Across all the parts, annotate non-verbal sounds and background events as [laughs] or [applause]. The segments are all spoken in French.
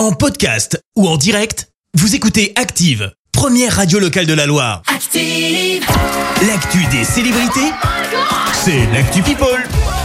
En podcast ou en direct, vous écoutez Active, première radio locale de la Loire. Active. L'actu des célébrités, c'est l'actu People.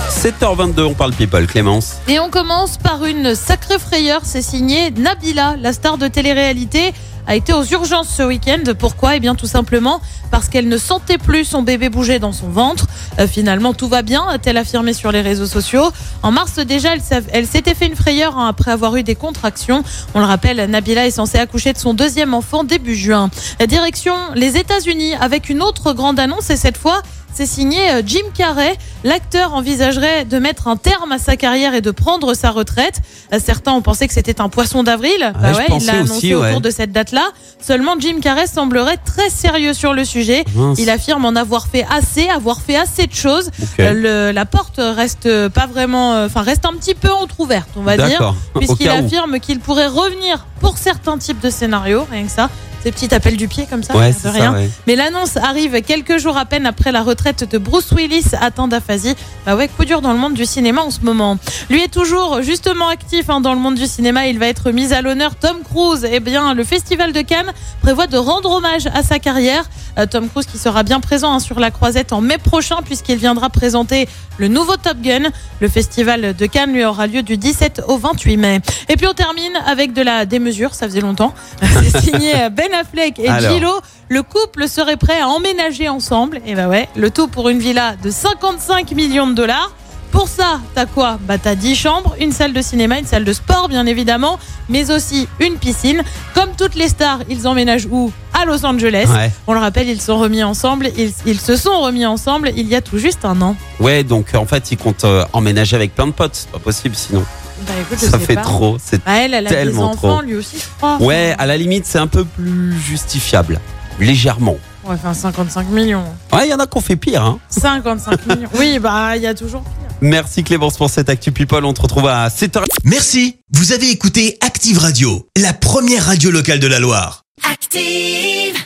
7h22, on parle people, Clémence. Et on commence par une sacrée frayeur, c'est signé Nabila, la star de télé-réalité a été aux urgences ce week-end. Pourquoi? Eh bien tout simplement parce qu'elle ne sentait plus son bébé bouger dans son ventre. Euh, finalement tout va bien, a-t-elle affirmé sur les réseaux sociaux. En mars déjà, elle, elle s'était fait une frayeur hein, après avoir eu des contractions. On le rappelle, Nabila est censée accoucher de son deuxième enfant début juin. Direction les États-Unis avec une autre grande annonce et cette fois c'est signé euh, Jim Carrey. L'acteur envisagerait de mettre un terme à sa carrière et de prendre sa retraite. Euh, Certains ont pensé que c'était un poisson d'avril. Bah ouais, il l'a aussi, annoncé ouais. autour de cette date-là. Seulement Jim Carrey semblerait très sérieux sur le sujet. Mince. Il affirme en avoir fait assez, avoir fait assez de choses. Euh, le- la porte reste pas vraiment, enfin reste un petit peu entrouverte, on va dire, [laughs] puisqu'il affirme qu'il pourrait revenir pour certains types de scénarios, rien que ça. Ces petits appels du pied comme ça, Ouais, de c'est rien. ça, ouais. Mais l'annonce arrive quelques jours à peine après la retraite de Bruce Willis atteint d'aphasie. Bah ouais, coup dur dans le monde du cinéma en ce moment. Lui est toujours justement actif hein, dans le monde du cinéma. Il va être mis à l'honneur. Tom Cruise, eh bien, le Festival de Cannes prévoit de rendre hommage à sa carrière. Euh, Tom Cruise qui sera bien présent hein, sur la croisette en mai prochain puisqu'il viendra présenter le nouveau Top Gun. Le Festival de Cannes lui aura lieu du 17 au 28 mai. Et puis on termine avec de la démesure, ça faisait longtemps. [laughs] C'est signé Ben Affleck et Alors. Le couple serait prêt à emménager ensemble. Et bah ouais, le tout pour une villa de 55 millions de dollars. Pour ça, t'as quoi? Bah t'as 10 chambres, une salle de cinéma, une salle de sport bien évidemment, mais aussi une piscine. Comme toutes les stars, ils emménagent où? À Los Angeles. Ouais. On le rappelle, ils sont remis ensemble. Ils, ils se sont remis ensemble il y a tout juste un an. Ouais, donc en fait, il compte euh, emménager avec plein de potes. C'est pas possible sinon. Bah écoute, Ça fait pas. trop. C'est Bah, elle, elle a des tellement enfants, trop. lui aussi, je crois. Ouais, à la limite, c'est un peu plus justifiable. Légèrement. Ouais, enfin 55 millions. Ouais, il y en a qui ont fait pire. Hein. 55 millions. Oui, bah il y a toujours. [laughs] Merci Clémence pour cette Actu People. On te retrouve à 7h. Merci, vous avez écouté Active Radio, la première radio locale de la Loire. Active.